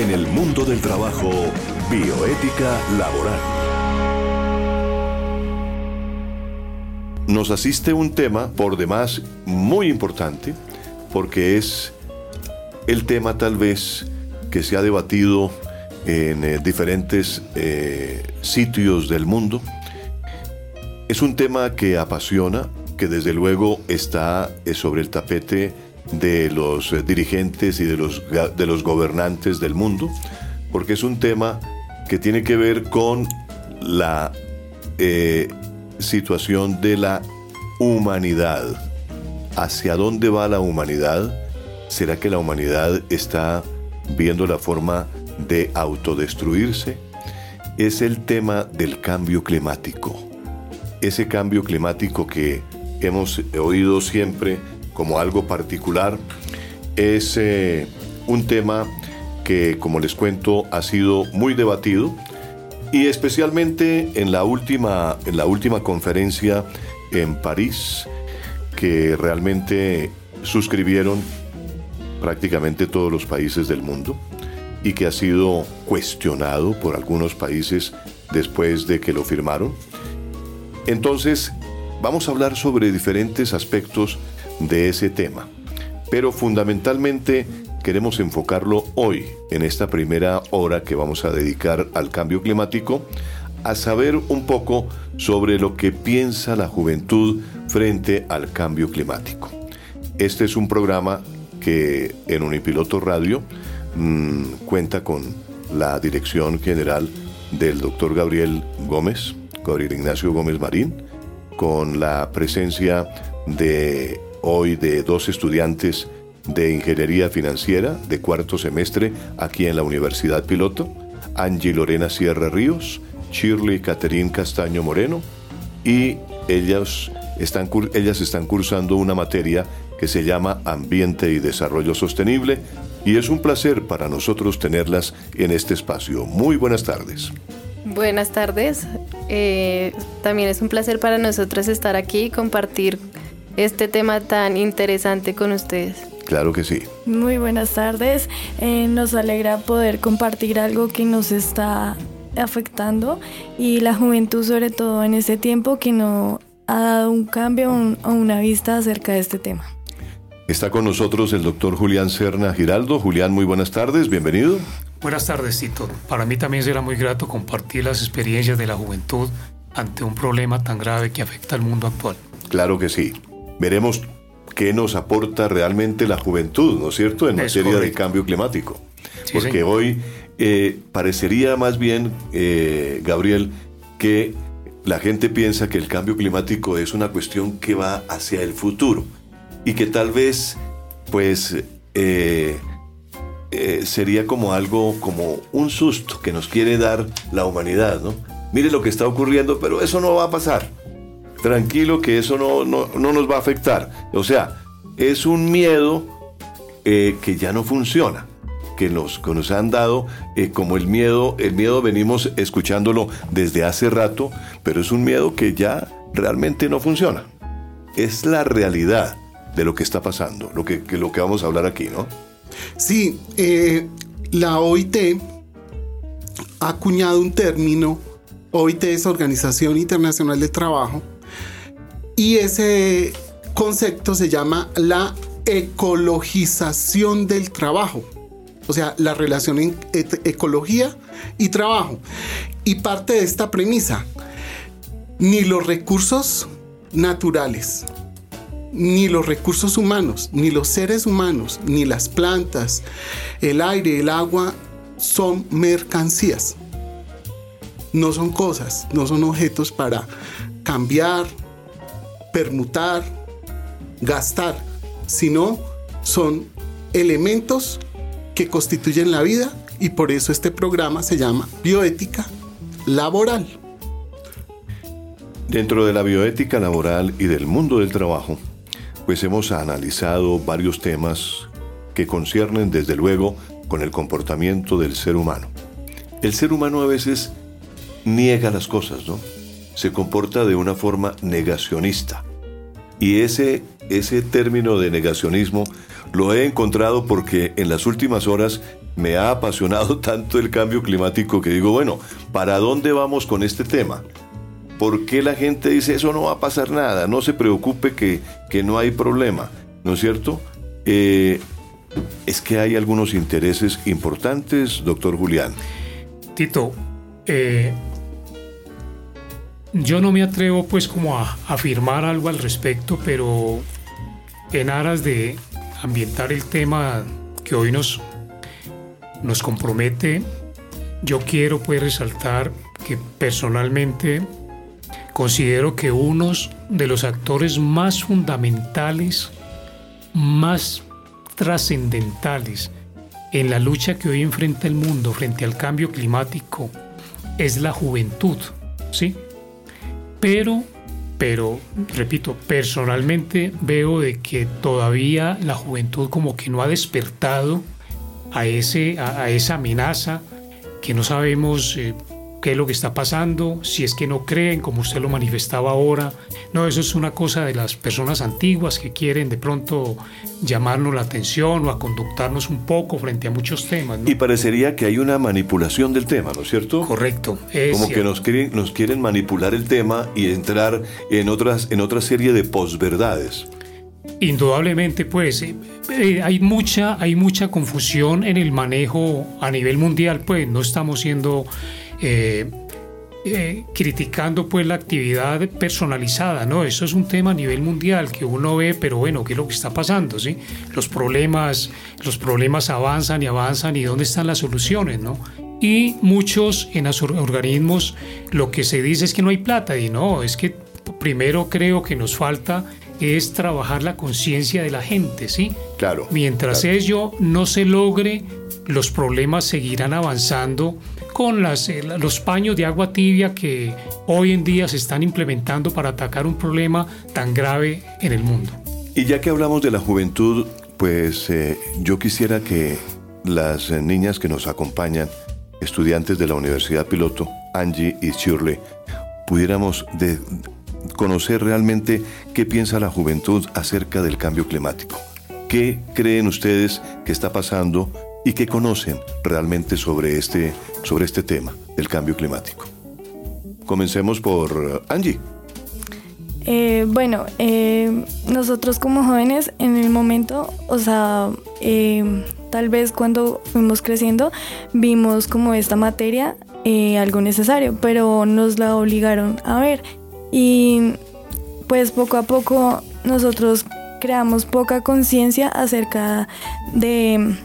En el mundo del trabajo, bioética laboral. Nos asiste un tema por demás muy importante porque es el tema tal vez que se ha debatido en eh, diferentes eh, sitios del mundo. Es un tema que apasiona, que desde luego está eh, sobre el tapete de los dirigentes y de los, de los gobernantes del mundo, porque es un tema que tiene que ver con la situación de la humanidad. ¿Hacia dónde va la humanidad? ¿Será que la humanidad está viendo la forma de autodestruirse? Es el tema del cambio climático. Ese cambio climático que hemos oído siempre como algo particular es eh, un tema que, como les cuento, ha sido muy debatido y especialmente en la última, en la última conferencia en París que realmente suscribieron prácticamente todos los países del mundo y que ha sido cuestionado por algunos países después de que lo firmaron. Entonces, vamos a hablar sobre diferentes aspectos de ese tema, pero fundamentalmente queremos enfocarlo hoy, en esta primera hora que vamos a dedicar al cambio climático, a saber un poco sobre lo que piensa la juventud frente al cambio climático. Este es un programa que en Unipiloto Radio mm, cuenta con la dirección general del doctor Gabriel Gómez, Gabriel Ignacio Gómez Marín, con la presencia de hoy de dos estudiantes de Ingeniería Financiera de cuarto semestre aquí en la Universidad Piloto, Angie Lorena Sierra Ríos, Shirley Caterín Castaño Moreno, y ellas están, ellas están cursando una materia que se llama Ambiente y Desarrollo Sostenible y es un placer para nosotros tenerlas en este espacio. Muy buenas tardes. Buenas tardes. Eh, también es un placer para nosotros estar aquí y compartir este tema tan interesante con ustedes. Claro que sí. Muy buenas tardes. Eh, nos alegra poder compartir algo que nos está afectando y la juventud sobre todo en este tiempo que no ha dado un cambio o una vista acerca de este tema. Está con nosotros el doctor Julián Serna Giraldo. Julián, muy buenas tardes, bienvenido. Buenas tardes, Tito. Para mí también será muy grato compartir las experiencias de la juventud ante un problema tan grave que afecta al mundo actual. Claro que sí. Veremos qué nos aporta realmente la juventud, ¿no es cierto?, en materia de cambio climático. Porque hoy eh, parecería más bien, eh, Gabriel, que la gente piensa que el cambio climático es una cuestión que va hacia el futuro y que tal vez pues eh, eh, sería como algo, como un susto que nos quiere dar la humanidad, ¿no? Mire lo que está ocurriendo, pero eso no va a pasar. Tranquilo que eso no, no, nos va a afectar. O sea, es un miedo eh, que ya no funciona que nos, que nos han dado como el miedo, el miedo venimos escuchándolo desde hace rato, pero es un miedo que ya realmente no funciona. Es la realidad de lo que está pasando, lo que, lo que vamos a hablar aquí, ¿no? Sí, eh, la OIT ha acuñado un término, OIT es Organización Internacional de Trabajo, y ese concepto se llama la ecologización del trabajo, o sea, la relación entre ecología y trabajo. Y parte de esta premisa, ni los recursos naturales, ni los recursos humanos, ni los seres humanos, ni las plantas, el aire, el agua son mercancías. No son cosas, no son objetos para cambiar, permutar, gastar, sino son elementos que constituyen la vida y por eso este programa se llama bioética laboral. Dentro de la bioética laboral y del mundo del trabajo, pues hemos analizado varios temas que conciernen desde luego con el comportamiento del ser humano. El ser humano a veces niega las cosas, ¿no? Se comporta de una forma negacionista. Y ese, ese término de negacionismo lo he encontrado porque en las últimas horas me ha apasionado tanto el cambio climático que digo, bueno, ¿para dónde vamos con este tema? ¿Por qué la gente dice eso no va a pasar nada? No se preocupe que, que no hay problema, ¿no es cierto? Eh, es que hay algunos intereses importantes, doctor Julián. Tito, eh, yo no me atrevo pues como a afirmar algo al respecto, pero en aras de ambientar el tema que hoy nos, nos compromete, yo quiero pues resaltar que personalmente considero que unos de los actores más fundamentales, más trascendentales en la lucha que hoy enfrenta el mundo frente al cambio climático es la juventud, ¿sí? Pero, pero, repito, personalmente veo de que todavía la juventud como que no ha despertado a, ese, a, esa amenaza que no sabemos eh, qué es lo que está pasando, si es que no creen, como usted lo manifestaba ahora. No, eso es una cosa de las personas antiguas que quieren de pronto llamarnos la atención o a conductarnos un poco frente a muchos temas. Y parecería que hay una manipulación del tema, ¿no es cierto? Correcto. como que nos quieren, nos quieren manipular el tema y entrar en, otras, en otra serie de posverdades. Indudablemente, pues eh, eh, hay, mucha, hay mucha confusión en el manejo a nivel mundial, pues no estamos siendo eh, eh, criticando pues la actividad personalizada, ¿no? Eso es un tema a nivel mundial que uno ve, pero bueno, ¿qué es lo que está pasando, sí? Los problemas, los problemas avanzan y avanzan y dónde están las soluciones, ¿no? Y muchos en los organismos lo que se dice es que no hay plata y no, es que primero creo que nos falta es trabajar la conciencia de la gente, ¿sí? Claro. Mientras ello no se logre, los problemas seguirán avanzando con las, eh, los paños de agua tibia que hoy en día se están implementando para atacar un problema tan grave en el mundo. Y ya que hablamos de la juventud, pues eh, yo quisiera que las eh, niñas que nos acompañan, estudiantes de la Universidad Piloto, Angie y Shirley, pudiéramos conocer realmente qué piensa la juventud acerca del cambio climático. ¿Qué creen ustedes que está pasando y qué conocen realmente sobre este, sobre este tema del cambio climático. Comencemos por Angie. Eh, bueno, eh, nosotros como jóvenes en el momento, o sea, eh, tal vez cuando fuimos creciendo, vimos como esta materia algo necesario, pero nos la obligaron a ver. Y pues poco a poco nosotros creamos poca conciencia acerca de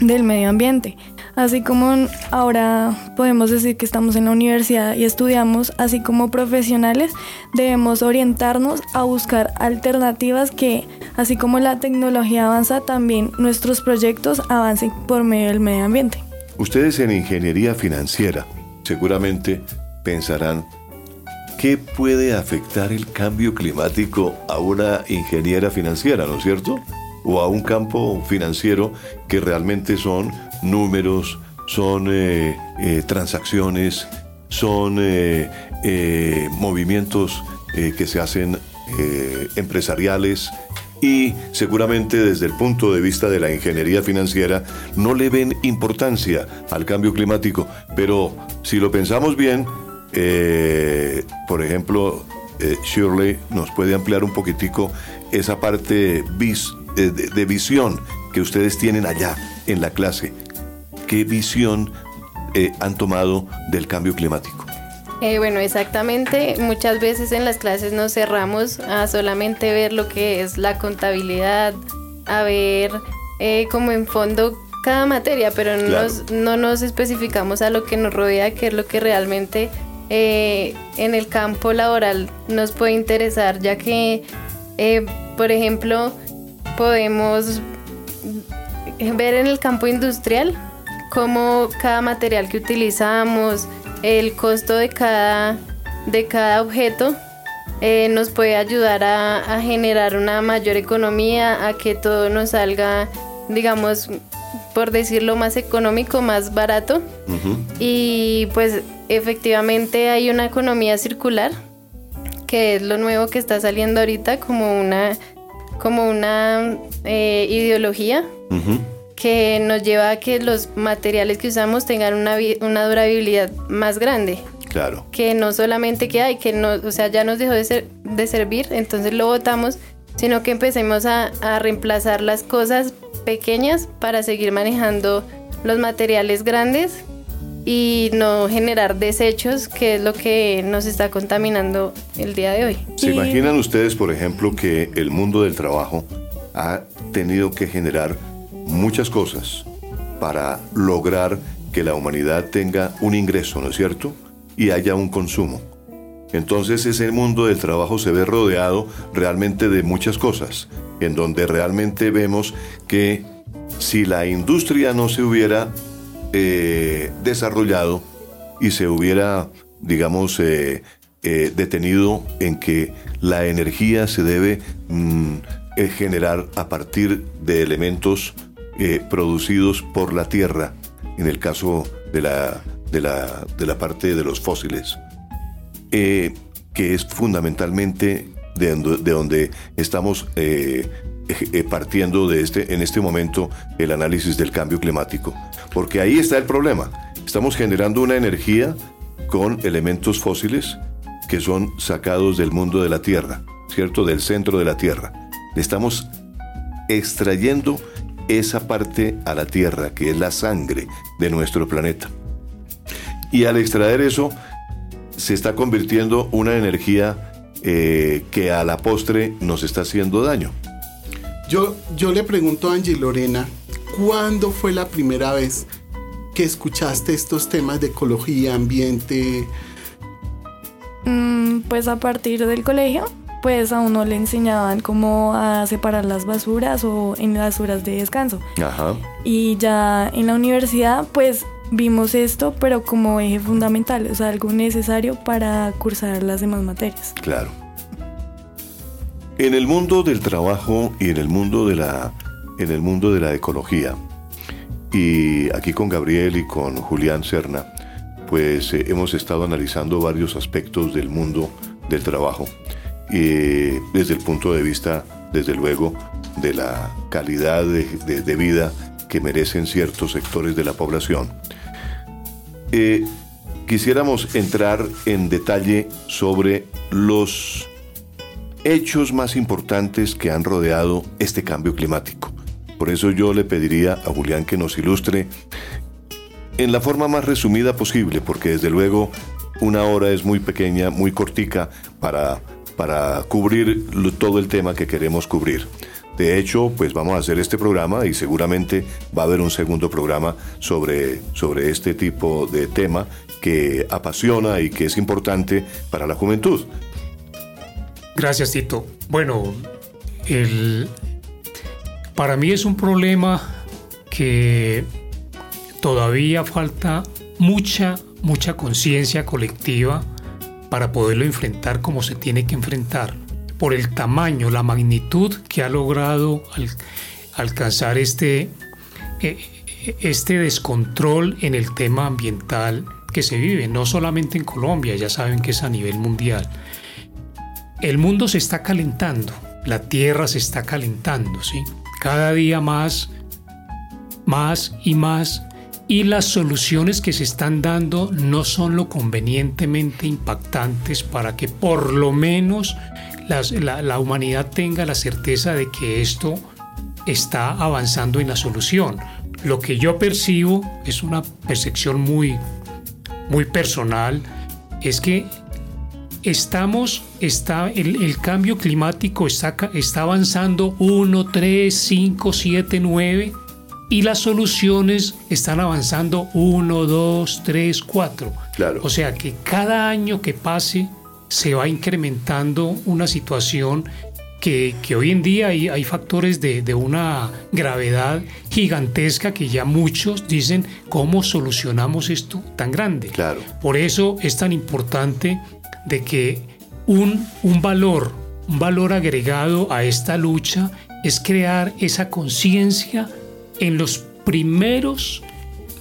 del medio ambiente. Así como ahora podemos decir que estamos en la universidad y estudiamos, así como profesionales, debemos orientarnos a buscar alternativas que, así como la tecnología avanza, también nuestros proyectos avancen por medio del medio ambiente. Ustedes en ingeniería financiera seguramente pensarán, ¿qué puede afectar el cambio climático a una ingeniera financiera, no es cierto? O a un campo financiero que realmente son números, son eh, eh, transacciones, son eh, movimientos que se hacen empresariales y seguramente desde el punto de vista de la ingeniería financiera no le ven importancia al cambio climático, pero si lo pensamos bien, por ejemplo, Shirley nos puede ampliar un poquitico esa parte bis de, visión que ustedes tienen allá en la clase. ¿Qué visión eh, han tomado del cambio climático? Eh, bueno, exactamente. Muchas veces en las clases nos cerramos a solamente ver lo que es la contabilidad, a ver eh, como en fondo cada materia, pero no nos especificamos a lo que nos rodea, que es lo que realmente en el campo laboral nos puede interesar, ya que, por ejemplo, podemos ver en el campo industrial cómo cada material que utilizamos, el costo de cada, de cada objeto eh, nos puede ayudar a, generar una mayor economía, a que todo nos salga, digamos, por decirlo más económico, más barato. Y pues efectivamente hay una economía circular, que es lo nuevo que está saliendo ahorita como una como una eh, ideología que nos lleva a que los materiales que usamos tengan una, una durabilidad más grande. Claro. Que no solamente que hay, que no, o sea, ya nos dejó de, ser- de servir, entonces lo botamos, sino que empecemos a, a reemplazar las cosas pequeñas para seguir manejando los materiales grandes y no generar desechos, que es lo que nos está contaminando el día de hoy. ¿Se Y- imaginan ustedes, por ejemplo, que el mundo del trabajo ha tenido que generar muchas cosas para lograr que la humanidad tenga un ingreso, ¿no es cierto? Y haya un consumo. Entonces ese mundo del trabajo se ve rodeado realmente de muchas cosas, en donde realmente vemos que si la industria no se hubiera eh, desarrollado y se hubiera, digamos, eh, eh, detenido en que la energía se debe mm, generar a partir de elementos producidos por la tierra, en el caso de la, de la, de la parte de los fósiles que es fundamentalmente de de donde estamos eh, eh, partiendo de este, en este momento el análisis del cambio climático. Porque ahí está el problema. Estamos generando una energía con elementos fósiles que son sacados del mundo de la Tierra, ¿cierto? Del centro de la Tierra. Estamos extrayendo esa parte a la Tierra, que es la sangre de nuestro planeta. Y al extraer eso, se está convirtiendo una energía eh, que a la postre nos está haciendo daño. Yo, yo le pregunto a Angie Lorena, ¿cuándo fue la primera vez que escuchaste estos temas de ecología, ambiente? Mm, pues a partir del colegio, pues a uno le enseñaban cómo a separar las basuras o en las horas de descanso. Ajá. Y ya en la universidad, pues vimos esto, pero como eje fundamental, o sea, algo necesario para cursar las demás materias. Claro. En el mundo del trabajo y en el mundo de la, en el mundo de la ecología, y aquí con Gabriel y con Julián Serna, pues eh, hemos estado analizando varios aspectos del mundo del trabajo, desde el punto de vista, desde luego, de la calidad de vida que merecen ciertos sectores de la población. Eh, quisiéramos entrar en detalle sobre los hechos más importantes que han rodeado este cambio climático. Por eso yo le pediría a Julián que nos ilustre en la forma más resumida posible, porque desde luego una hora es muy pequeña, muy cortica para, para cubrir todo el tema que queremos cubrir. De hecho, pues vamos a hacer este programa y seguramente va a haber un segundo programa sobre, sobre este tipo de tema que apasiona y que es importante para la juventud. Gracias, Tito. Bueno, el, para mí es un problema que todavía falta mucha, mucha conciencia colectiva para poderlo enfrentar como se tiene que enfrentar, por el tamaño, la magnitud que ha logrado al- alcanzar este, eh, este descontrol en el tema ambiental que se vive, no solamente en Colombia, ya saben que es a nivel mundial. El mundo se está calentando, la Tierra se está calentando, ¿sí? Cada día más, más y más, y las soluciones que se están dando no son lo convenientemente impactantes para que por lo menos la, la humanidad tenga la certeza de que esto está avanzando en la solución. Lo que yo percibo es una percepción muy, muy personal, es que estamos, está, el, el cambio climático está, está avanzando 1, 3, 5, 7, 9 y las soluciones están avanzando 1, 2, 3, 4. Claro. O sea que cada año que pase se va incrementando una situación que, que hoy en día hay, hay factores de, de una gravedad gigantesca que ya muchos dicen cómo solucionamos esto tan grande. Claro. Por eso es tan importante de que un, un valor, un valor agregado a esta lucha es crear esa conciencia en los primeros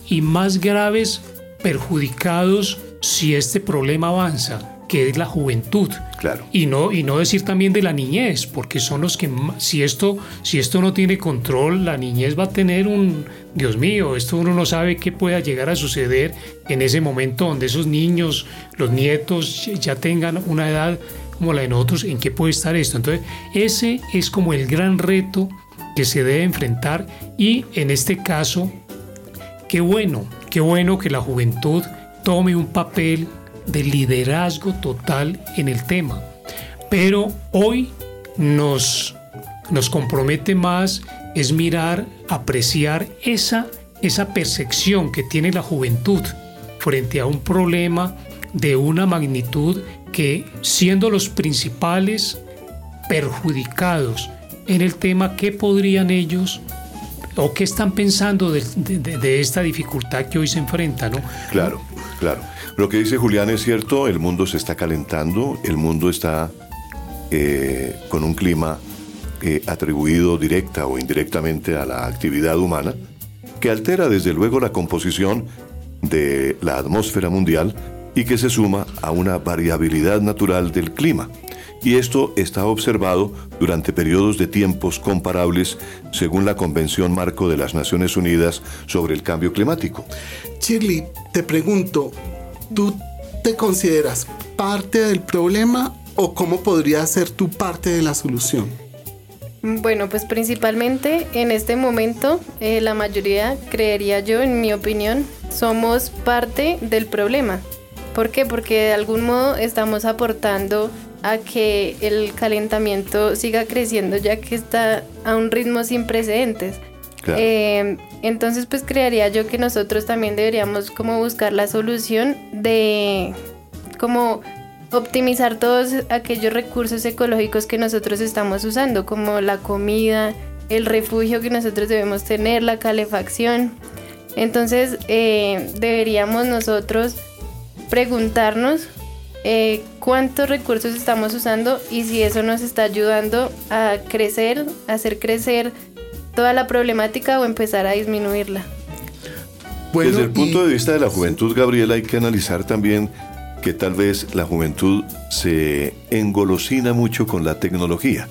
y más graves perjudicados si este problema avanza, que es la juventud. Claro. Y no, y no decir también de la niñez, porque son los que si esto, si esto no tiene control, la niñez va a tener un, Dios mío, esto uno no sabe qué pueda llegar a suceder en ese momento donde esos niños, los nietos, ya tengan una edad como la de nosotros, en qué puede estar esto. Entonces, ese es como el gran reto que se debe enfrentar y en este caso, qué bueno, qué bueno que la juventud tome un papel de liderazgo total en el tema. Pero hoy nos, nos compromete más es mirar, apreciar esa, esa percepción que tiene la juventud frente a un problema de una magnitud que siendo los principales perjudicados en el tema, ¿qué podrían ellos o qué están pensando de, de esta dificultad que hoy se enfrenta? ¿no? Claro, claro. Lo que dice Julián es cierto, el mundo se está calentando, el mundo está eh, con un clima eh, atribuido directa o indirectamente a la actividad humana, que altera desde luego la composición de la atmósfera mundial y que se suma a una variabilidad natural del clima. Y esto está observado durante periodos de tiempos comparables según la Convención Marco de las Naciones Unidas sobre el Cambio Climático. Shirley, te pregunto, ¿tú te consideras parte del problema o cómo podría ser tu parte de la solución? Bueno, pues principalmente en este momento eh, la mayoría, creería yo, en mi opinión, somos parte del problema. ¿Por qué? Porque de algún modo estamos aportando a que el calentamiento siga creciendo ya que está a un ritmo sin precedentes. Eh, entonces, pues crearía yo que nosotros también deberíamos como buscar la solución de como optimizar todos aquellos recursos ecológicos que nosotros estamos usando, como la comida, el refugio que nosotros debemos tener, la calefacción. Entonces, eh, deberíamos nosotros preguntarnos eh, cuántos recursos estamos usando y si eso nos está ayudando a crecer, a hacer crecer toda la problemática o empezar a disminuirla? Desde el punto de vista de la juventud, Gabriela, hay que analizar también que tal vez la juventud se engolosina mucho con la tecnología.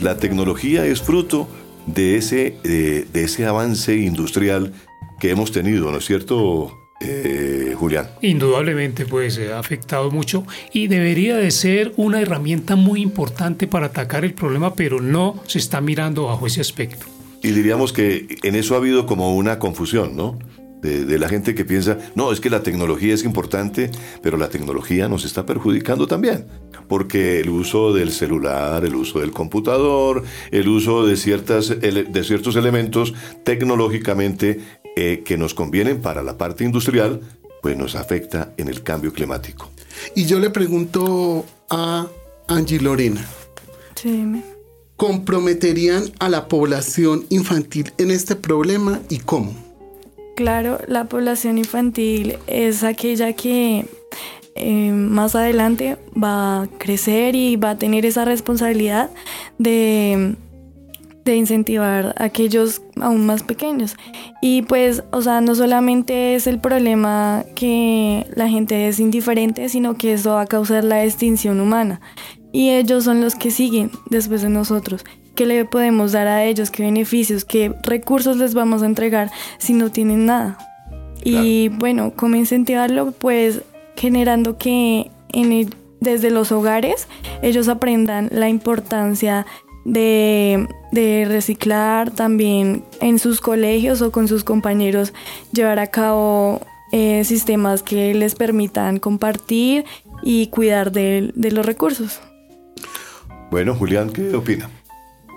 La tecnología es fruto de ese, de, ese avance industrial que hemos tenido, ¿no es cierto, eh, Julián? Indudablemente, pues ha afectado mucho y debería de ser una herramienta muy importante para atacar el problema, pero no se está mirando bajo ese aspecto. Y diríamos que en eso ha habido como una confusión, ¿no? De, la gente que piensa, no, es que la tecnología es importante, pero la tecnología nos está perjudicando también, porque el uso del celular, el uso del computador, el uso de, ciertas, de ciertos elementos tecnológicamente eh, que nos convienen para la parte industrial, pues nos afecta en el cambio climático. Y yo le pregunto a Angie Lorena. Sí comprometerían a la población infantil en este problema y cómo? Claro, la población infantil es aquella que eh, más adelante va a crecer y va a tener esa responsabilidad de, de incentivar a aquellos aún más pequeños. Y pues, o sea, no solamente es el problema que la gente es indiferente, sino que eso va a causar la extinción humana y ellos son los que siguen después de nosotros. ¿Qué le podemos dar a ellos? ¿Qué beneficios? ¿Qué recursos les vamos a entregar si no tienen nada? Y bueno, ¿cómo incentivarlo? Pues generando que en desde los hogares ellos aprendan la importancia de, de, reciclar, también en sus colegios o con sus compañeros llevar a cabo eh, sistemas que les permitan compartir y cuidar de los recursos. Bueno, Julián, ¿qué opina?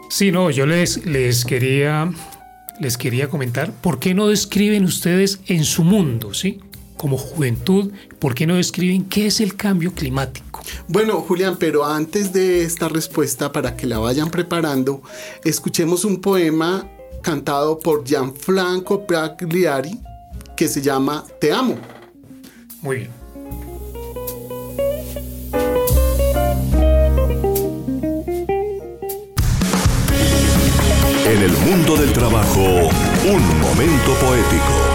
Sí, no, yo les, les quería les quería comentar, ¿por qué no describen ustedes en su mundo, sí? Como juventud, ¿por qué no describen qué es el cambio climático? Bueno, Julián, pero antes de esta respuesta, para que la vayan preparando, escuchemos un poema cantado por Gianfranco Pagliari que se llama Te amo. Muy bien. En el mundo del trabajo, un momento poético.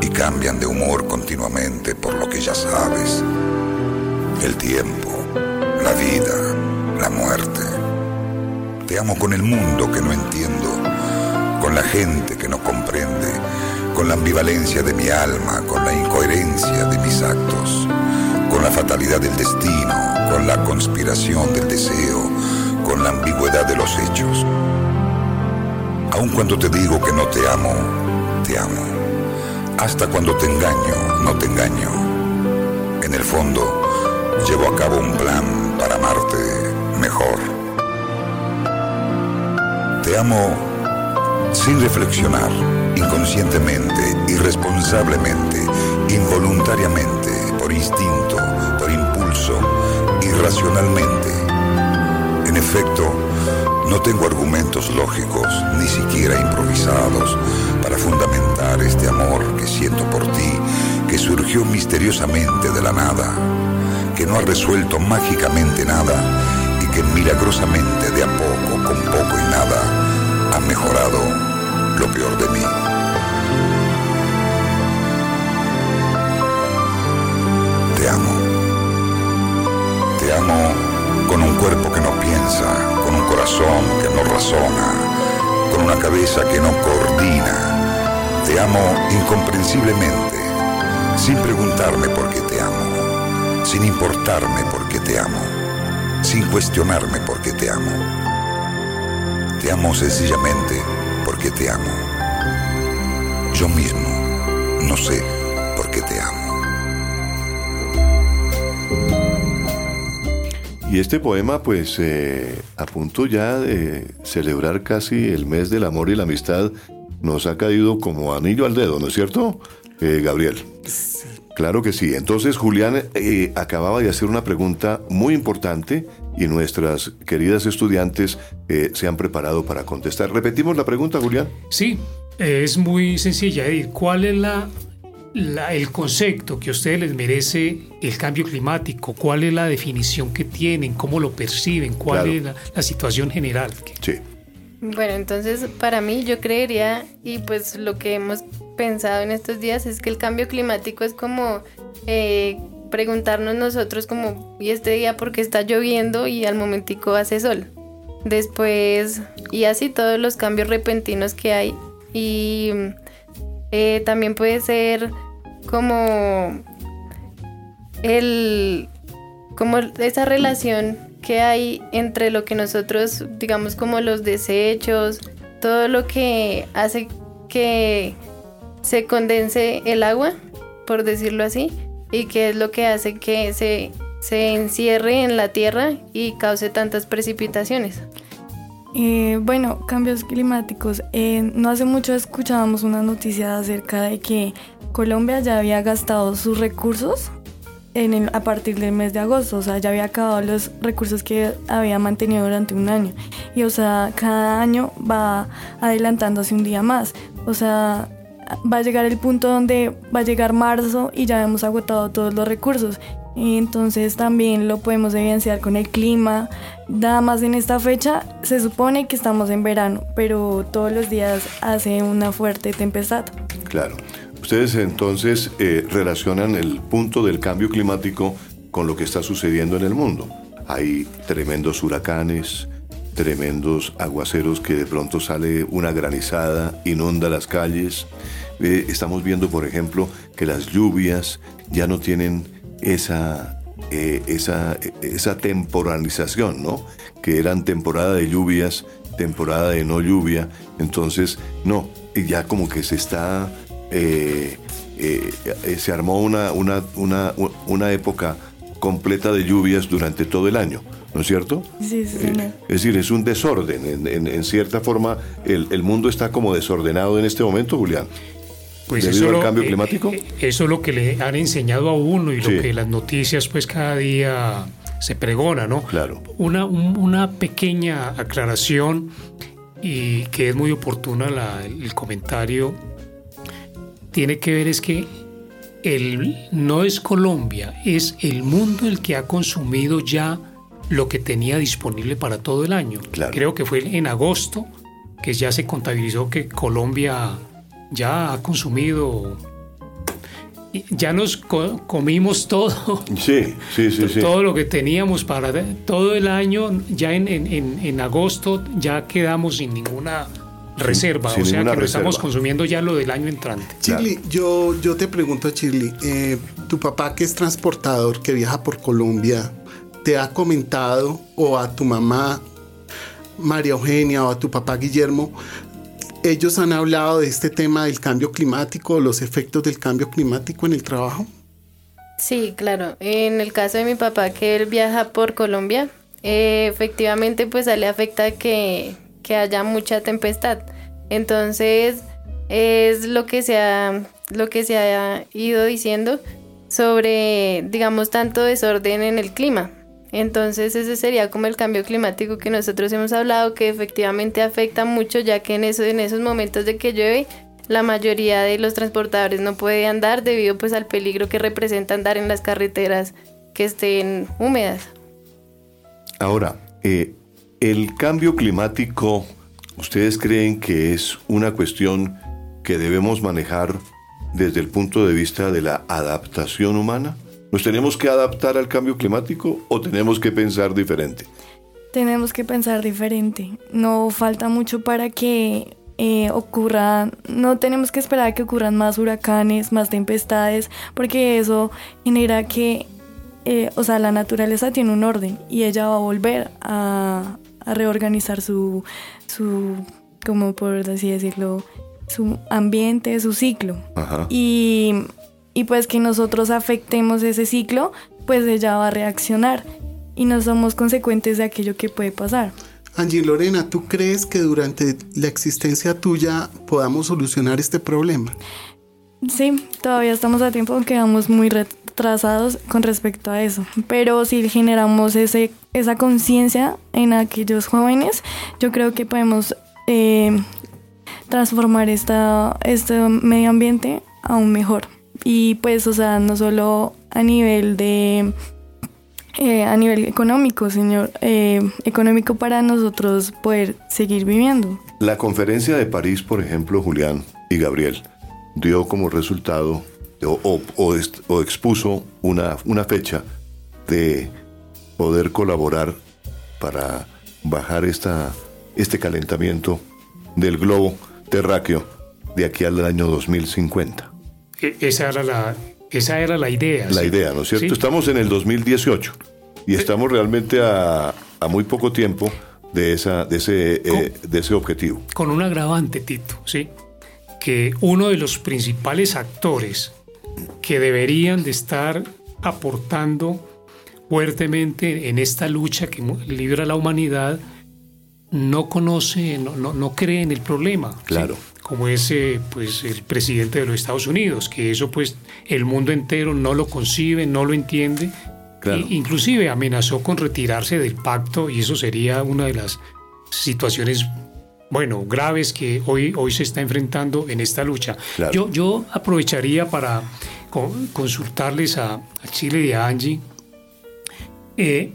Y cambian de humor continuamente por lo que ya sabes. El tiempo, la vida, la muerte. Te amo con el mundo que no entiendo, con la gente que no comprende, con la ambivalencia de mi alma, con la incoherencia de mis actos, con la fatalidad del destino, con la conspiración del deseo, con la ambigüedad de los hechos. Aun cuando te digo que no te amo, te amo. Hasta cuando te engaño, no te engaño. En el fondo, llevo a cabo un plan para amarte mejor. Te amo sin reflexionar, inconscientemente, irresponsablemente, involuntariamente, por instinto, por impulso, irracionalmente. En efecto, no tengo argumentos lógicos, ni siquiera improvisados, siento por ti, que surgió misteriosamente de la nada, que no ha resuelto mágicamente nada y que milagrosamente de a poco, con poco y nada, ha mejorado lo peor de mí. Te amo. Te amo con un cuerpo que no piensa, con un corazón que no razona, con una cabeza que no coordina. Te amo incomprensiblemente, sin preguntarme por qué te amo, sin importarme por qué te amo, sin cuestionarme por qué te amo. Te amo sencillamente porque te amo. Yo mismo no sé por qué te amo. Y este poema, pues, eh, a punto ya de celebrar casi el mes del amor y la amistad, nos ha caído como anillo al dedo, ¿no es cierto, eh, Gabriel? Claro que sí. Entonces, Julián eh, acababa de hacer una pregunta muy importante y nuestras queridas estudiantes eh, se han preparado para contestar. ¿Repetimos la pregunta, Julián? Sí, es muy sencilla. ¿Cuál es la, la- el concepto que a ustedes les merece el cambio climático? ¿Cuál es la definición que tienen? ¿Cómo lo perciben? ¿Cuál Claro. es la, la situación general? Sí. Bueno, entonces para mí yo creería, y pues lo que hemos pensado en estos días es que el cambio climático es como eh, preguntarnos nosotros como, ¿y este día por qué está lloviendo y al momentico hace sol? Después, y así todos los cambios repentinos que hay. Y eh, también puede ser como el como esa relación que hay entre lo que nosotros, digamos, como los desechos, todo lo que hace que se condense el agua, por decirlo así, y que es lo que hace que se, se encierre en la tierra y cause tantas precipitaciones. Eh, bueno, cambios climáticos. Eh, no hace mucho escuchábamos una noticia acerca de que Colombia ya había gastado sus recursos en el- a partir del mes de agosto, o sea, ya había acabado los recursos que había mantenido durante un año. Y, o sea, cada año va adelantándose un día más. O sea, va a llegar el punto donde va a llegar marzo y ya hemos agotado todos los recursos. Y entonces también lo podemos evidenciar con el clima. Nada más en esta fecha se supone que estamos en verano, pero todos los días hace una fuerte tempestad. Claro. Ustedes entonces eh, relacionan el punto del cambio climático con lo que está sucediendo en el mundo. Hay tremendos huracanes, tremendos aguaceros que de pronto sale una granizada, inunda las calles. Eh, estamos viendo, por ejemplo, que las lluvias ya no tienen esa, eh, esa, esa temporalización, ¿no? Que eran temporada de lluvias, temporada de no lluvia. Entonces, no, ya como que se está eh, eh, se armó una, una, una, una época completa de lluvias durante todo el año, ¿no es cierto? Sí, sí, Eh, es decir, es un desorden. En, en- en cierta forma, el, el mundo está como desordenado en este momento, Julián. ¿Debido eso al lo- cambio climático? eh, eso es lo que le han enseñado a uno y Sí. lo que las noticias pues cada día se pregona, ¿no? Claro. Una, un- una pequeña aclaración y que es muy oportuna la- el comentario tiene que ver es que el, no es Colombia, es el mundo el que ha consumido ya lo que tenía disponible para todo el año. Claro. Creo que fue en agosto que ya se contabilizó que Colombia ya ha consumido, ya nos co- comimos todo. Sí, sí, sí, sí. Todo lo que teníamos para todo el año, ya en- en- en agosto ya quedamos sin ninguna reserva. sin o sea que no reserva. estamos consumiendo ya lo del año entrante. Shirley, yo, yo te pregunto, Shirley, eh, tu papá que es transportador, que viaja por Colombia, ¿te ha comentado o a tu mamá María Eugenia o a tu papá Guillermo, ellos han hablado de este tema del cambio climático, los efectos del cambio climático en el trabajo? Sí, claro. En el caso de mi papá, que él viaja por Colombia, eh, efectivamente, pues a él le afecta que, que haya mucha tempestad. Entonces, es lo que se ha, lo que se ha ido diciendo sobre, digamos, tanto desorden en el clima. Entonces, ese sería como el cambio climático que nosotros hemos hablado, que efectivamente afecta mucho, ya que en, eso, en esos momentos de que llueve, la mayoría de los transportadores no puede andar debido pues al peligro que representa andar en las carreteras que estén húmedas. Ahora, eh, el cambio climático, ¿ustedes creen que es una cuestión que debemos manejar desde el punto de vista de la adaptación humana? ¿Nos tenemos que adaptar al cambio climático o tenemos que pensar diferente? Tenemos que pensar diferente. No falta mucho para que eh, ocurran, no tenemos que esperar a que ocurran más huracanes, más tempestades, porque eso genera que, eh, o sea, la naturaleza tiene un orden y ella va a volver a, a reorganizar su, su, como por así decirlo, su ambiente, su ciclo. Ajá. Y, y pues que nosotros afectemos ese ciclo, pues ella va a reaccionar y no somos consecuentes de aquello que puede pasar. Angie Lorena, ¿tú crees que durante la existencia tuya podamos solucionar este problema? Sí, todavía estamos a tiempo, aunque vamos muy retrasados con respecto a eso. Pero si generamos ese, esa conciencia en aquellos jóvenes, yo creo que podemos eh, transformar esta, este medio ambiente aún mejor. Y pues, o sea, no solo a nivel de... eh, a nivel económico, señor, eh, económico para nosotros poder seguir viviendo. La conferencia de París, por ejemplo, Julián y Gabriel, dio como resultado o, o- o o expuso una, una fecha de poder colaborar para bajar esta, este calentamiento del globo terráqueo de aquí al año 2050. E- Esa era la, esa era la idea. La sí. idea, ¿no es cierto? Sí. Estamos en el 2018 y estamos realmente a, a muy poco tiempo de, esa, de, ese, eh, de ese objetivo. Con un agravante, Tito, ¿sí? Que uno de los principales actores que deberían de estar aportando fuertemente en esta lucha que libra la humanidad no conoce, no, no, no cree en el problema. ¿sí? Claro. Como es eh, pues, el presidente de los Estados Unidos, que eso pues el mundo entero no lo concibe, no lo entiende. Claro. I- inclusive amenazó con retirarse del pacto y eso sería una de las situaciones bueno, graves que hoy, hoy se está enfrentando en esta lucha. Claro. Yo, yo aprovecharía para co- consultarles a, a Chile y a Angie eh,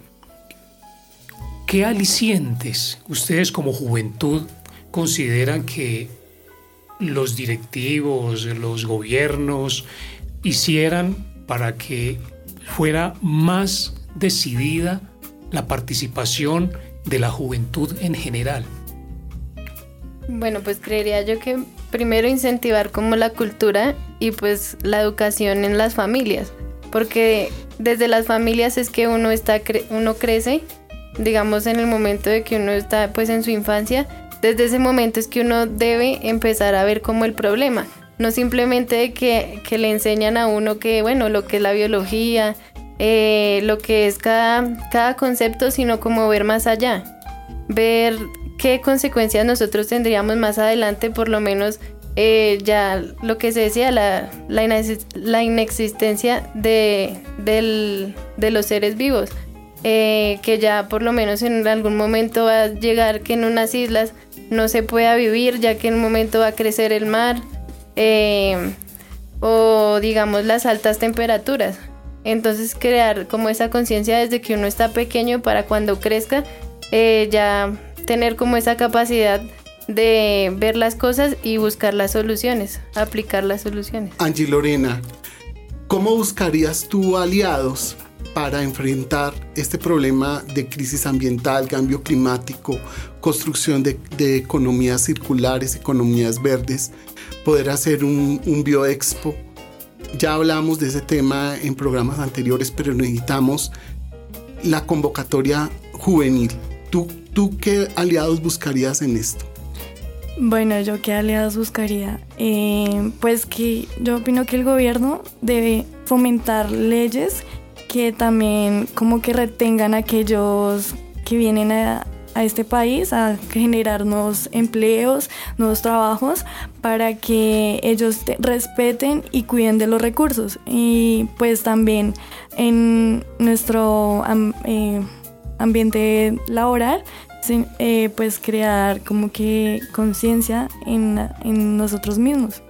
qué alicientes ustedes como juventud consideran que los directivos, los gobiernos hicieran para que fuera más decidida la participación de la juventud en general. Bueno, pues creería yo que primero incentivar como la cultura y pues la educación en las familias, porque desde las familias es que uno está uno crece, digamos en el momento de que uno está pues en su infancia, desde ese momento es que uno debe empezar a ver como el problema, no simplemente de que, que le enseñan a uno que bueno, lo que es la biología, eh, lo que es cada, cada concepto, sino como ver más allá ver qué consecuencias nosotros tendríamos más adelante, por lo menos eh, ya lo que se decía, la, la, inex- la inexistencia de, del- de los seres vivos, eh, que ya por lo menos en algún momento va a llegar que en unas islas no se pueda vivir, ya que en un momento va a crecer el mar. eh, o digamos las altas temperaturas. Entonces crear como esa conciencia desde que uno está pequeño para cuando crezca eh, ya tener como esa capacidad de ver las cosas y buscar las soluciones, aplicar las soluciones. Angie Lorena, ¿cómo buscarías tú aliados para enfrentar este problema de crisis ambiental, cambio climático, construcción de, economías circulares, economías verdes, poder hacer un, un bioexpo? Ya hablamos de ese tema en programas anteriores, pero necesitamos la convocatoria juvenil. ¿Tú, tú qué aliados buscarías en esto? Bueno, yo qué aliados buscaría. Eh, pues que yo opino que el gobierno debe fomentar leyes que también como que retengan a aquellos que vienen a, este país a generar nuevos empleos, nuevos trabajos para que ellos respeten y cuiden de los recursos. Y pues también en nuestro eh, ambiente laboral, eh, pues crear como que conciencia en, en, nosotros mismos.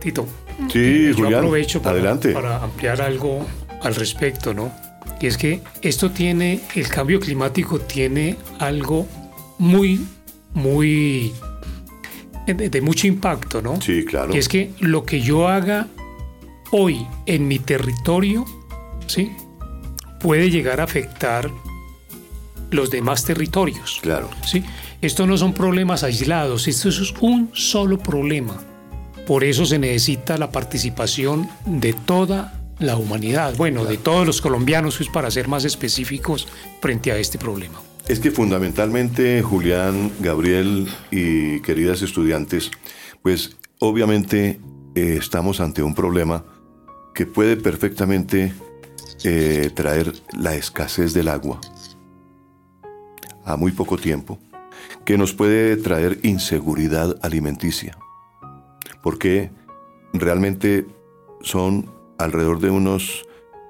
Tito. Sí, yo aprovecho adelante. para ampliar algo al respecto, ¿no? Y es que esto tiene, el cambio climático tiene algo muy, muy, de, mucho impacto, ¿no? Sí, claro. Y es que lo que yo haga hoy en mi territorio, ¿sí? Puede llegar a afectar los demás territorios. Claro. ¿sí? Esto no son problemas aislados, esto es un solo problema. Por eso se necesita la participación de toda la humanidad, bueno, de todos los colombianos, pues, para ser más específicos frente a este problema. Es que fundamentalmente, Julián, Gabriel y queridas estudiantes, pues obviamente eh, estamos ante un problema que puede perfectamente eh, traer la escasez del agua a muy poco tiempo, que nos puede traer inseguridad alimenticia, porque realmente son alrededor de unos...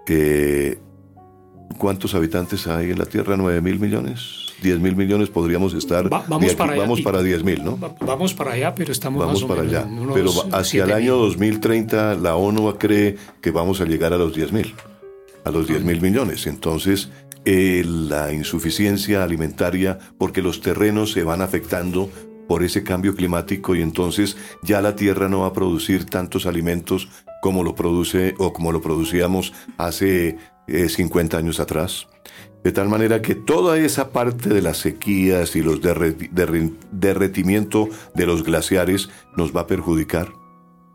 Eh, ¿Cuántos habitantes hay en la Tierra? ¿9 mil millones? ¿10 mil millones podríamos estar? vamos, para allá. vamos para 10 mil, ¿no? vamos para allá, pero estamos vamos para allá. Pero hacia el año 2030 la ONU cree que vamos a llegar a los 10 mil, a los 10 mil millones. Entonces, eh, la insuficiencia alimentaria, porque los terrenos se van afectando por ese cambio climático y entonces ya la tierra no va a producir tantos alimentos como lo produce o como lo producíamos hace 50 eh, años atrás. De tal manera que toda esa parte de las sequías y los derretimiento de los glaciares nos va a perjudicar,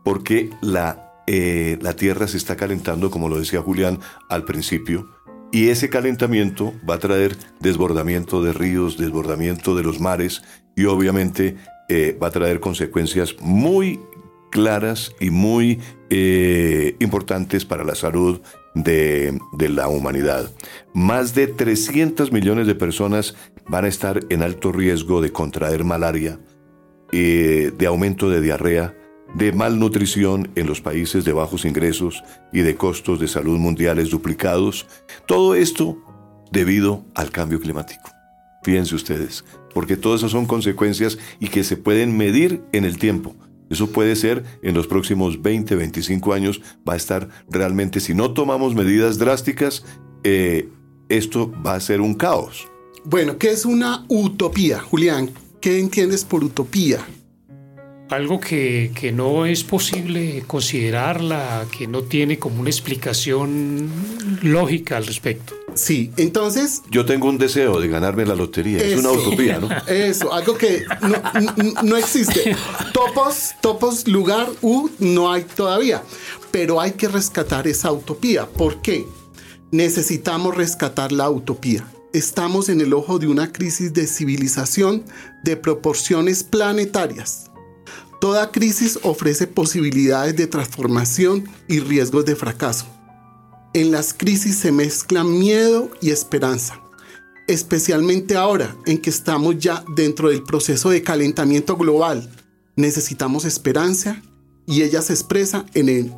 porque la, eh, la Tierra se está calentando, como lo decía Julián al principio, y ese calentamiento va a traer desbordamiento de ríos, desbordamiento de los mares y obviamente eh, va a traer consecuencias muy claras y muy eh, importantes para la salud de, la humanidad. Más de 300 millones de personas van a estar en alto riesgo de contraer malaria, eh, de aumento de diarrea, de malnutrición en los países de bajos ingresos y de costos de salud mundiales duplicados. Todo esto debido al cambio climático. Fíjense ustedes, porque todas esas son consecuencias y que se pueden medir en el tiempo. Eso puede ser en los próximos 20, 25 años, va a estar realmente, si no tomamos medidas drásticas, eh, esto va a ser un caos. Bueno, ¿qué es una utopía, Julián? ¿Qué entiendes por utopía? Algo que, no es posible considerarla, que no tiene como una explicación lógica al respecto. Sí, entonces... Yo tengo un deseo de ganarme la lotería, es una utopía, ¿no? Eso, algo que no, existe. Topos, topos, lugar, U, no hay todavía. Pero hay que rescatar esa utopía. ¿Por qué? Necesitamos rescatar la utopía. Estamos en el ojo de una crisis de civilización de proporciones planetarias Toda crisis ofrece posibilidades de transformación y riesgos de fracaso. En las crisis se mezclan miedo y esperanza, especialmente ahora en que estamos ya dentro del proceso de calentamiento global. Necesitamos esperanza y ella se expresa en el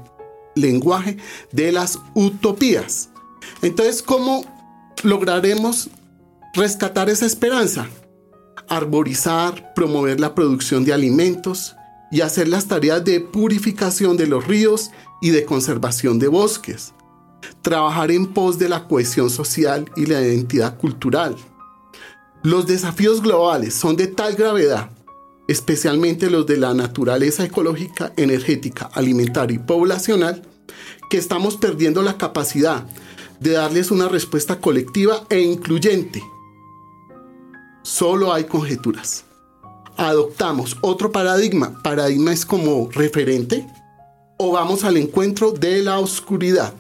lenguaje de las utopías. Entonces, ¿cómo lograremos rescatar esa esperanza? Arborizar, promover la producción de alimentos, y hacer las tareas de purificación de los ríos y de conservación de bosques. Trabajar en pos de la cohesión social y la identidad cultural. Los desafíos globales son de tal gravedad, especialmente los de la naturaleza ecológica, energética, alimentaria y poblacional, que estamos perdiendo la capacidad de darles una respuesta colectiva e incluyente. Solo hay conjeturas. Adoptamos otro paradigma. Paradigma es como referente o vamos al encuentro de la oscuridad.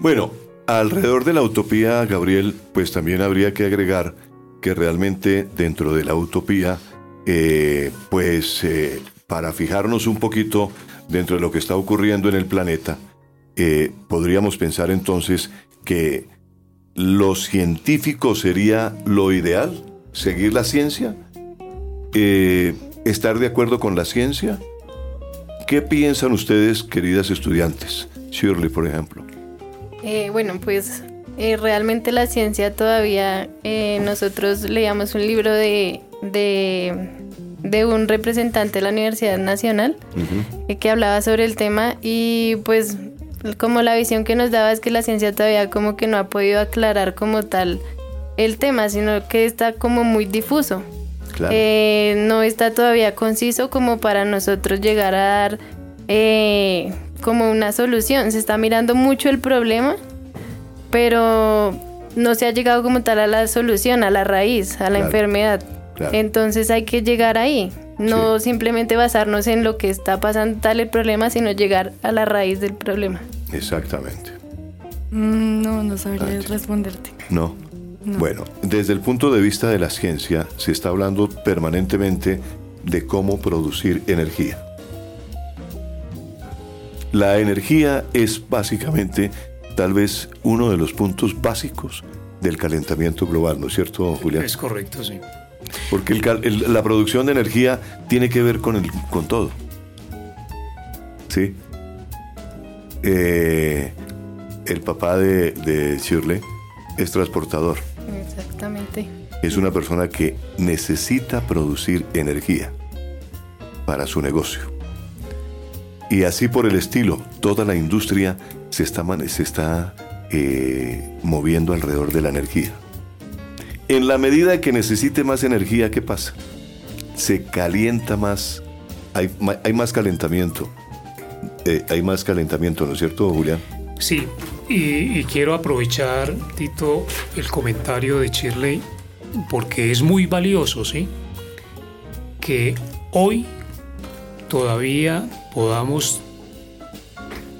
Bueno, alrededor de la utopía, Gabriel, pues también habría que agregar que realmente dentro de la utopía, eh, pues eh, para fijarnos un poquito dentro de lo que está ocurriendo en el planeta, eh, podríamos pensar entonces que lo científico sería lo ideal, seguir la ciencia, estar de acuerdo con la ciencia. ¿Qué piensan ustedes, queridas estudiantes? Shirley, por ejemplo. Eh, bueno, pues eh, realmente la ciencia todavía, eh, nosotros leíamos un libro de, de, un representante de la Universidad Nacional que hablaba sobre el tema y pues como la visión que nos daba es que la ciencia todavía como que no ha podido aclarar como tal el tema, sino que está como muy difuso. no está todavía conciso como para nosotros llegar a dar como una solución. Se está mirando mucho el problema, pero no se ha llegado como tal a la solución, a la raíz, a la enfermedad. Entonces hay que llegar ahí, no simplemente basarnos en lo que está pasando tal el problema, sino llegar a la raíz del problema. Exactamente. Mm, no, no sabría responderte. No. Bueno, desde el punto de vista de la ciencia, se está hablando permanentemente de cómo producir energía. La energía es básicamente tal vez uno de los puntos básicos del calentamiento global, ¿no es cierto, Julián? Es correcto, sí. Porque la producción de energía tiene que ver con, el, con todo. ¿Sí? Eh, el papá de, de Shirley es transportador. Exactamente. Es una persona que necesita producir energía para su negocio. Y así por el estilo, toda la industria se está, se está eh, moviendo alrededor de la energía. En la medida que necesite más energía, ¿qué pasa? Se calienta más, hay, hay más calentamiento. Eh, hay más calentamiento, ¿no es cierto, Julián? Sí, y, y, quiero aprovechar, Tito, el comentario de Shirley, porque es muy valioso, ¿sí? Que hoy todavía podamos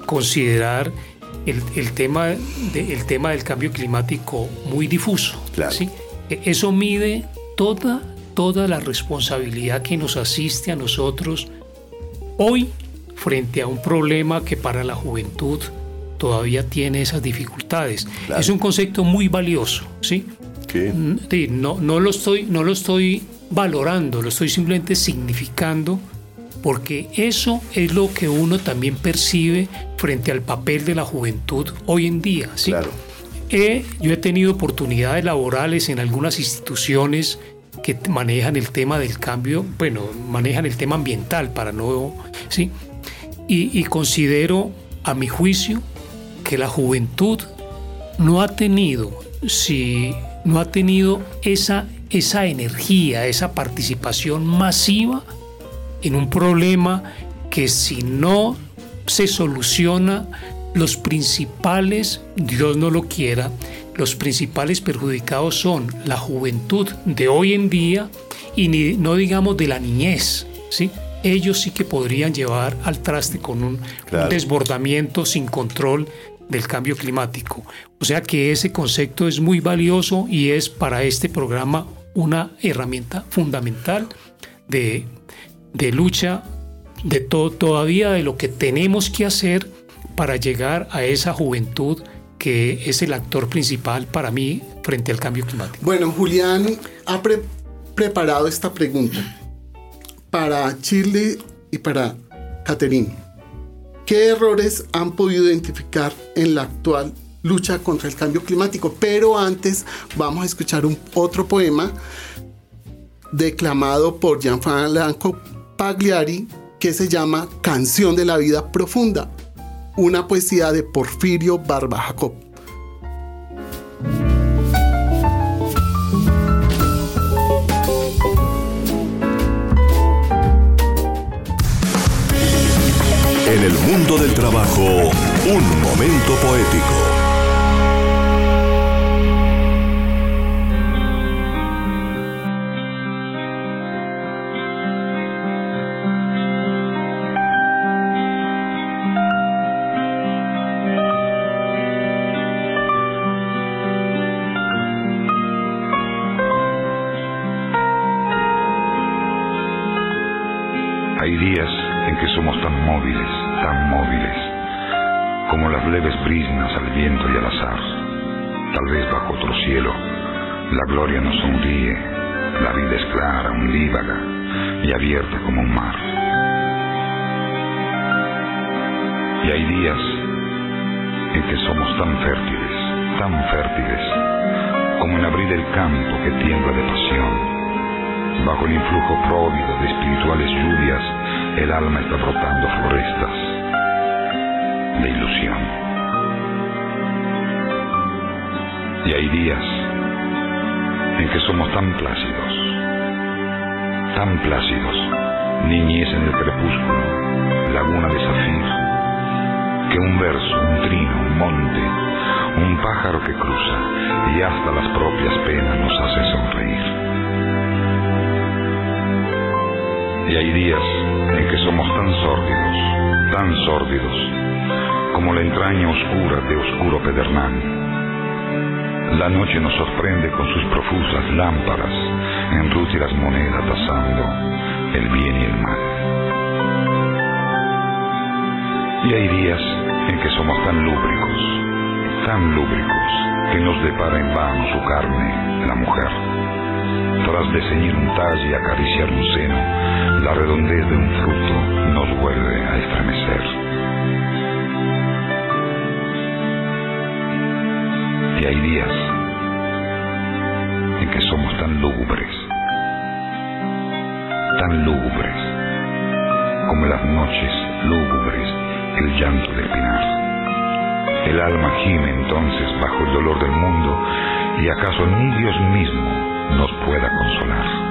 considerar el, tema, tema del cambio climático muy difuso. ¿sí? E, eso mide toda, toda la responsabilidad que nos asiste a nosotros hoy frente a un problema que para la juventud todavía tiene esas dificultades. Es un concepto muy valioso, ¿sí? No, no, lo estoy, no lo estoy valorando, lo estoy simplemente significando porque eso es lo que uno también percibe frente al papel de la juventud hoy en día. ¿sí? Claro. yo he tenido oportunidades laborales en algunas instituciones que manejan el tema del cambio, bueno, manejan el tema ambiental para no, ¿sí? Y, considero, a mi juicio, que la juventud no ha tenido, si no ha tenido esa, esa energía, esa participación masiva en un problema que si no se soluciona, los principales, Dios no lo quiera, los principales perjudicados son la juventud de hoy en día y no digamos de la niñez, ¿sí? Ellos sí que podrían llevar al traste con un, un desbordamiento sin control del cambio climático. O sea que ese concepto es muy valioso y es para este programa una herramienta fundamental de de lucha, de todo, todavía de lo que tenemos que hacer para llegar a esa juventud que es el actor principal para mí frente al cambio climático. Bueno, Julián ha preparado esta pregunta para Chile y para Caterine qué errores han podido identificar en la actual lucha contra el cambio climático. Pero antes vamos a escuchar un, otro poema declamado por Gianfranco Pagliari que se llama Canción de la Vida Profunda, una poesía de Porfirio Barba Jacob. el mundo del trabajo, un momento poético. Hay días que somos tan móviles, tan móviles, como las leves brisnas al viento y al azar. Tal vez bajo otro cielo, la gloria nos sonríe, la vida es clara, undívaga y abierta como un mar. Y hay días en que somos tan fértiles, tan fértiles, como en abrir el campo que tiembla de pasión, bajo el influjo próvido de espirituales lluvias el alma está brotando florestas de ilusión. Y hay días en que somos tan plácidos, tan plácidos, niñez en el crepúsculo, laguna de zafiro, que un verso, un trino, un monte, un pájaro que cruza y hasta las propias penas nos hacen sonreír. Y hay días en que somos tan sórdidos, tan sórdidos, como la entraña oscura de oscuro pedernal. La noche nos sorprende con sus profusas lámparas, en rútilas monedas tasando el bien y el mal. Y hay días en que somos tan lúbricos, tan lúbricos, que nos depara en vano su carne, la mujer. Tras de ceñir un talle y acariciar un seno, la redondez de un fruto nos vuelve a estremecer. Y hay días en que somos tan lúgubres, tan lúgubres, como las noches lúgubres, el llanto del pinar. El alma gime entonces bajo el dolor del mundo y acaso ni Dios mismo nos pueda consolar.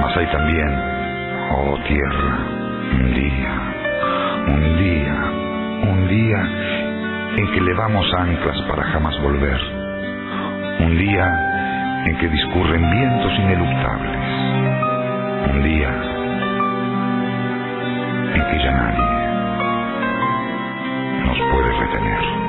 Mas hay también, oh tierra, un día, un día, un día en que levamos anclas para jamás volver. Un día en que discurren vientos ineluctables. Un día en que ya nadie nos puede retener.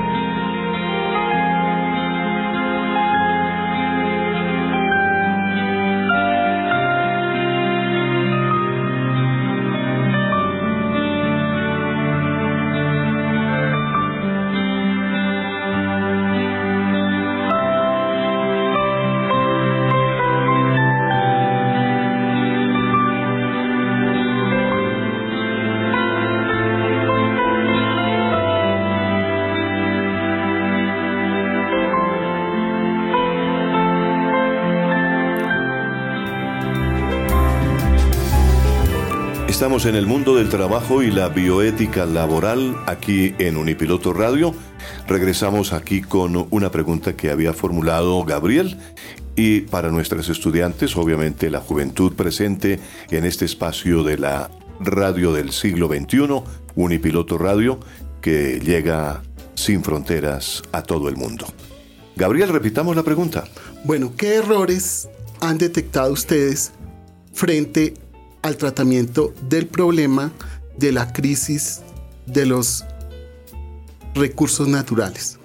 Estamos en el mundo del trabajo y la bioética laboral aquí en Unipiloto Radio. Regresamos aquí con una pregunta que había formulado Gabriel y para nuestras estudiantes, obviamente la juventud presente en este espacio de la radio del siglo XXI, Unipiloto Radio, que llega sin fronteras a todo el mundo. Gabriel, repitamos la pregunta. Bueno, ¿qué errores han detectado ustedes frente a al tratamiento del problema de la crisis de los recursos naturales?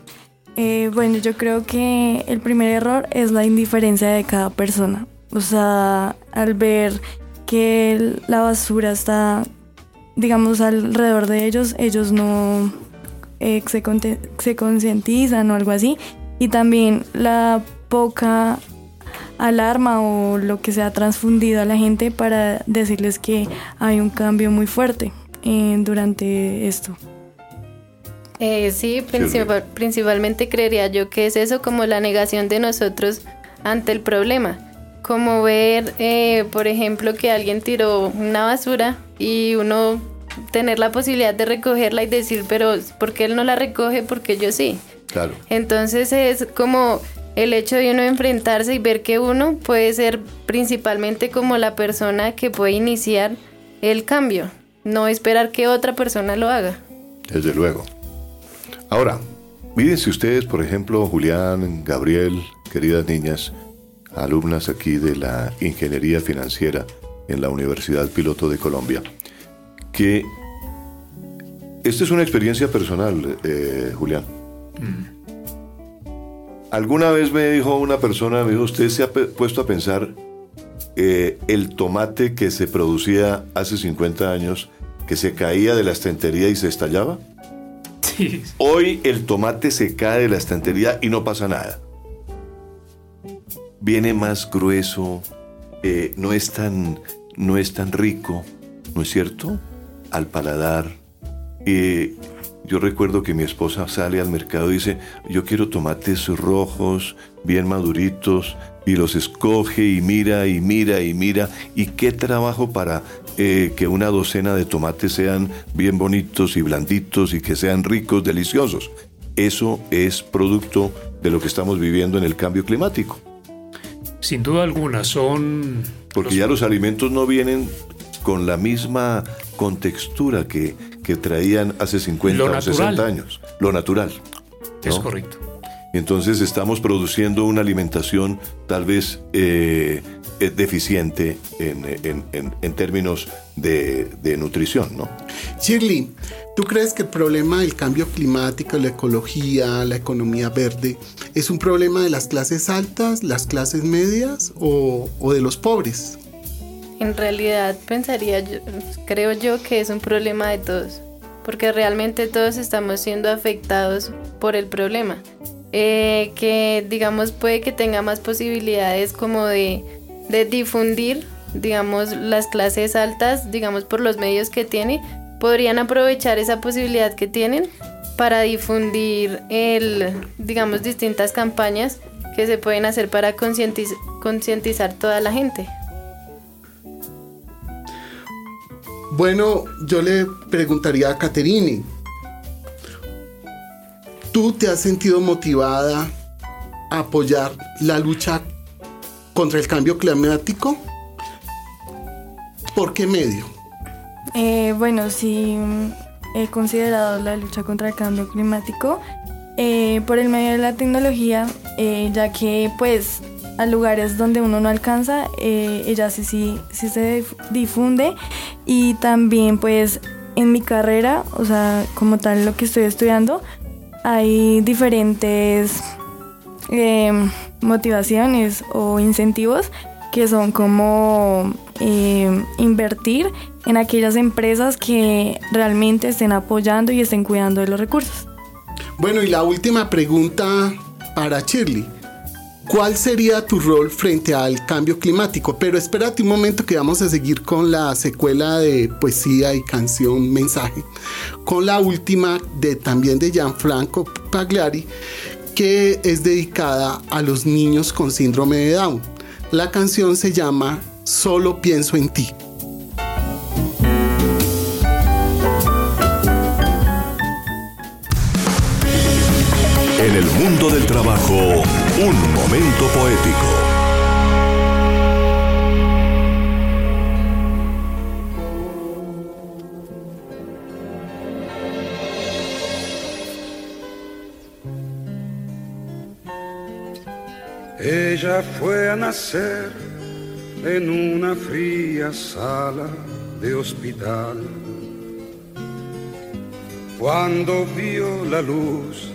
Eh, bueno, yo creo que el primer error es la indiferencia de cada persona. O sea, al ver que la basura está, digamos, alrededor de ellos, ellos no eh, se, se concientizan o algo así. Y también la poca alarma o lo que se ha transfundido a la gente para decirles que hay un cambio muy fuerte eh, durante esto. Eh, sí, principalmente creería yo que es eso como la negación de nosotros ante el problema. Como ver, eh, por ejemplo, que alguien tiró una basura y uno tener la posibilidad de recogerla y decir, pero ¿por qué él no la recoge? Porque yo sí. Claro. Entonces es como el hecho de uno enfrentarse y ver que uno puede ser principalmente como la persona que puede iniciar el cambio, no esperar que otra persona lo haga. Desde luego. Ahora, mírense ustedes, por ejemplo, Julián, Gabriel, queridas niñas, alumnas aquí de la Ingeniería Financiera en la Universidad Piloto de Colombia, que esta es una experiencia personal, eh, Julián. Alguna vez me dijo una persona, me dijo, ¿usted se ha puesto a pensar eh, el tomate que se producía hace 50 años, que se caía de la estantería y se estallaba? Sí, Hoy el tomate se cae de la estantería y no pasa nada. Viene más grueso, eh, no, es tan, no es tan rico, ¿no es cierto? Al paladar. Eh, yo recuerdo que mi esposa sale al mercado y dice, yo quiero tomates rojos, bien maduritos, y los escoge y mira y mira y mira. ¿Y qué trabajo para eh, que una docena de tomates sean bien bonitos y blanditos y que sean ricos, deliciosos? Eso es producto de lo que estamos viviendo en el cambio climático. sin duda alguna son... Porque los- ya los alimentos no vienen con la misma contextura que, que traían hace 50 Lo o 60 natural. años. Lo natural. Es correcto. Entonces estamos produciendo una alimentación tal vez eh, eh, deficiente en, en- en- en términos de, de nutrición, ¿no? Shirley, ¿tú crees que el problema del cambio climático, la ecología, la economía verde, es un problema de las clases altas, las clases medias o, o de los pobres? En realidad pensaría yo, creo yo que es un problema de todos, porque realmente todos estamos siendo afectados por el problema. Eh, que digamos puede que tenga más posibilidades como de, de difundir, digamos, las clases altas, digamos, por los medios que tiene, podrían aprovechar esa posibilidad que tienen para difundir el, digamos, distintas campañas que se pueden hacer para concientiz- concientizar toda la gente. Bueno, yo le preguntaría a Caterine, ¿tú te has sentido motivada a apoyar la lucha contra el cambio climático? ¿Por qué medio? Eh, bueno, sí mm, he considerado la lucha contra el cambio climático eh, por el medio de la tecnología, eh, ya que pues a lugares donde uno no alcanza, eh, ella sí, sí, sí se dif- difunde y también pues en mi carrera, o sea, como tal lo que estoy estudiando, hay diferentes eh, motivaciones o incentivos que son como eh, invertir en aquellas empresas que realmente estén apoyando y estén cuidando de los recursos. Bueno, y la última pregunta para Shirley. ¿Cuál sería tu rol frente al cambio climático? Pero espérate un momento que vamos a seguir con la secuela de poesía y canción Mensaje. Con la última de también de Gianfranco Pagliari, que es dedicada a los niños con síndrome de Down. La canción se llama Solo pienso en ti. En el mundo del trabajo, un momento poético. Ella fue a nacer en una fría sala de hospital. Cuando vio la luz,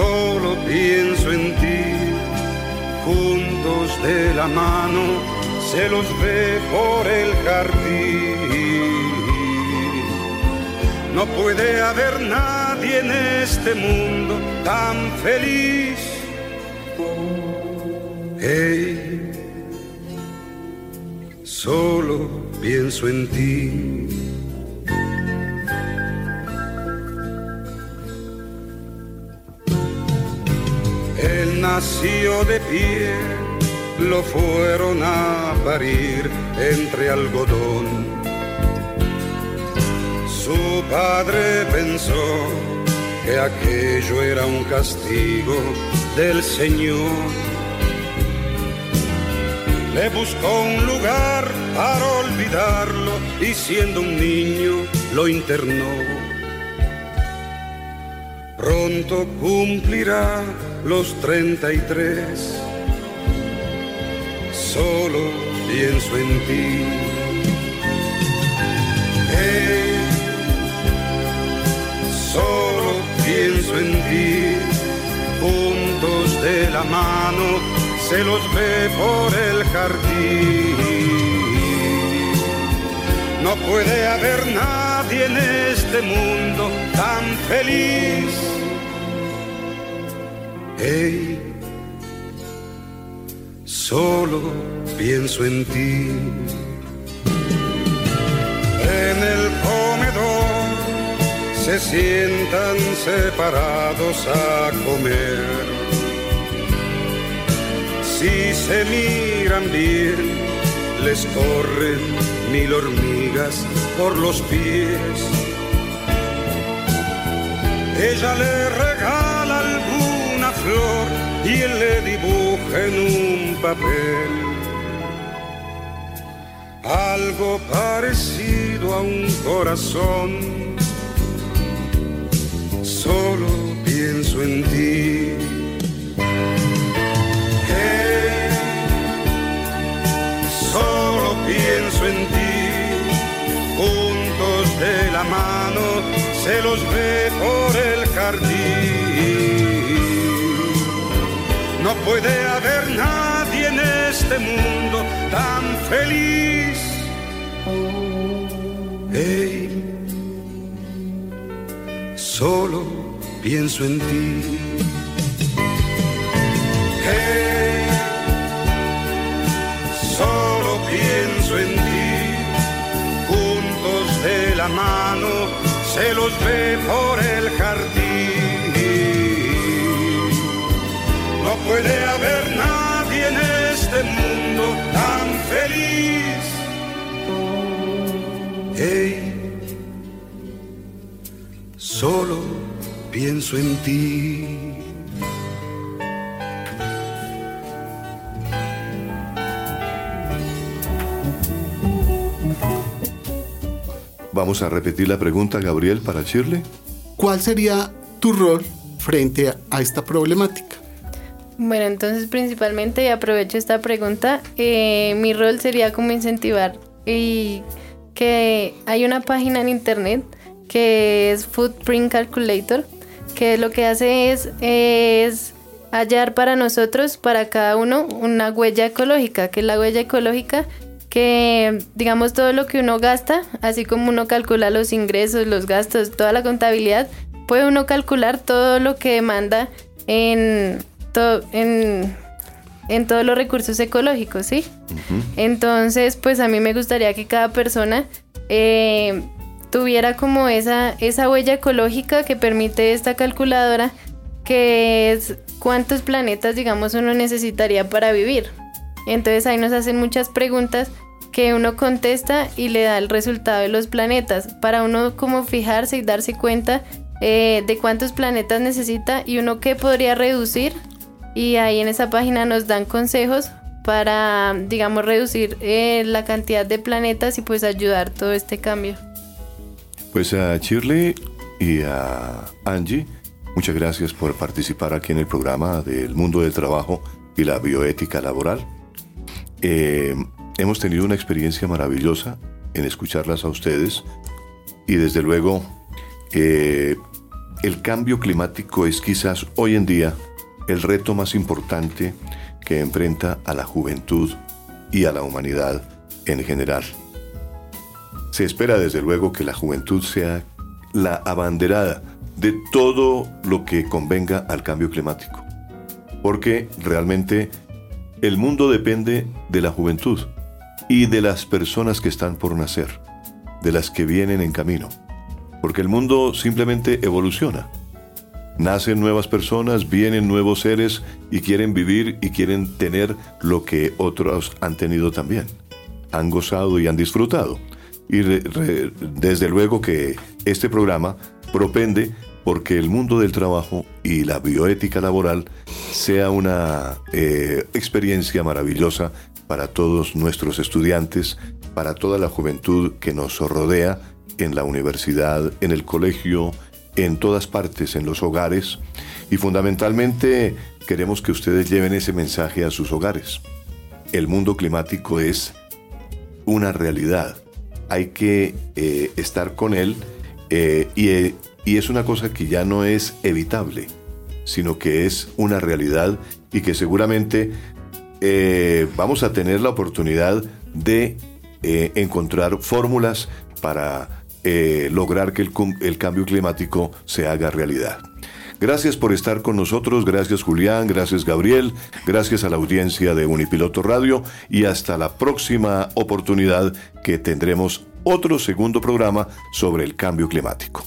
Solo pienso en ti. Juntos de la mano se los ve por el jardín. No puede haber nadie en este mundo tan feliz. Hey, solo pienso en ti. Nació de pie, lo fueron a parir entre algodón. Su padre pensó que aquello era un castigo del Señor. Le buscó un lugar para olvidarlo y siendo un niño lo internó. Pronto cumplirá los 33. Solo pienso en ti. Solo pienso en ti. Juntos de la mano se los ve por el jardín. No puede haber nadie en este mundo tan feliz. Hey, solo pienso en ti. En el comedor se sientan separados a comer. Si se miran bien, les corren mil hormigas por los pies. Ella le regala alguna flor y él le dibuja en un papel algo parecido a un corazón. Solo pienso en ti. La mano se los ve por el jardín. No puede haber nadie en este mundo tan feliz. Solo pienso en ti. Se los ve por el jardín. No puede haber nadie en este mundo tan feliz. Hey, solo pienso en ti. Vamos a repetir la pregunta, Gabriel, para Shirley. ¿Cuál sería tu rol frente a esta problemática? Bueno, entonces principalmente, y aprovecho esta pregunta, eh, mi rol sería como incentivar y que hay una página en internet que es Footprint Calculator, que lo que hace es, es hallar para nosotros, para cada uno, una huella ecológica, que es la huella ecológica que digamos todo lo que uno gasta, así como uno calcula los ingresos, los gastos, toda la contabilidad, puede uno calcular todo lo que demanda en, en todos los recursos ecológicos, ¿sí? Entonces, pues a mí me gustaría que cada persona eh, tuviera como esa, esa huella ecológica que permite esta calculadora, que es cuántos planetas, digamos, uno necesitaría para vivir. Entonces ahí nos hacen muchas preguntas que uno contesta y le da el resultado de los planetas para uno como fijarse y darse cuenta eh, de cuántos planetas necesita y uno qué podría reducir y ahí en esa página nos dan consejos para digamos reducir eh, la cantidad de planetas y pues ayudar todo este cambio. Pues a Shirley y a Angie, muchas gracias por participar aquí en el programa del mundo del trabajo y la bioética laboral. Eh, hemos tenido una experiencia maravillosa en escucharlas a ustedes y desde luego eh, el cambio climático es quizás hoy en día el reto más importante que enfrenta a la juventud y a la humanidad en general. Se espera desde luego que la juventud sea la abanderada de todo lo que convenga al cambio climático, porque realmente el mundo depende de la juventud y de las personas que están por nacer, de las que vienen en camino, porque el mundo simplemente evoluciona. Nacen nuevas personas, vienen nuevos seres y quieren vivir y quieren tener lo que otros han tenido también. Han gozado y han disfrutado. Y desde luego que este programa propende porque el mundo del trabajo y la bioética laboral sea una eh, experiencia maravillosa para todos nuestros estudiantes, para toda la juventud que nos rodea en la universidad, en el colegio, en todas partes, en los hogares. Y fundamentalmente queremos que ustedes lleven ese mensaje a sus hogares. El mundo climático es una realidad. Hay que eh, estar con él eh, y y es una cosa que ya no es evitable, sino que es una realidad y que seguramente eh, vamos a tener la oportunidad de eh, encontrar fórmulas para eh, lograr que el, el cambio climático se haga realidad. Gracias por estar con nosotros, gracias Julián, gracias Gabriel, gracias a la audiencia de Unipiloto Radio y hasta la próxima oportunidad que tendremos otro segundo programa sobre el cambio climático.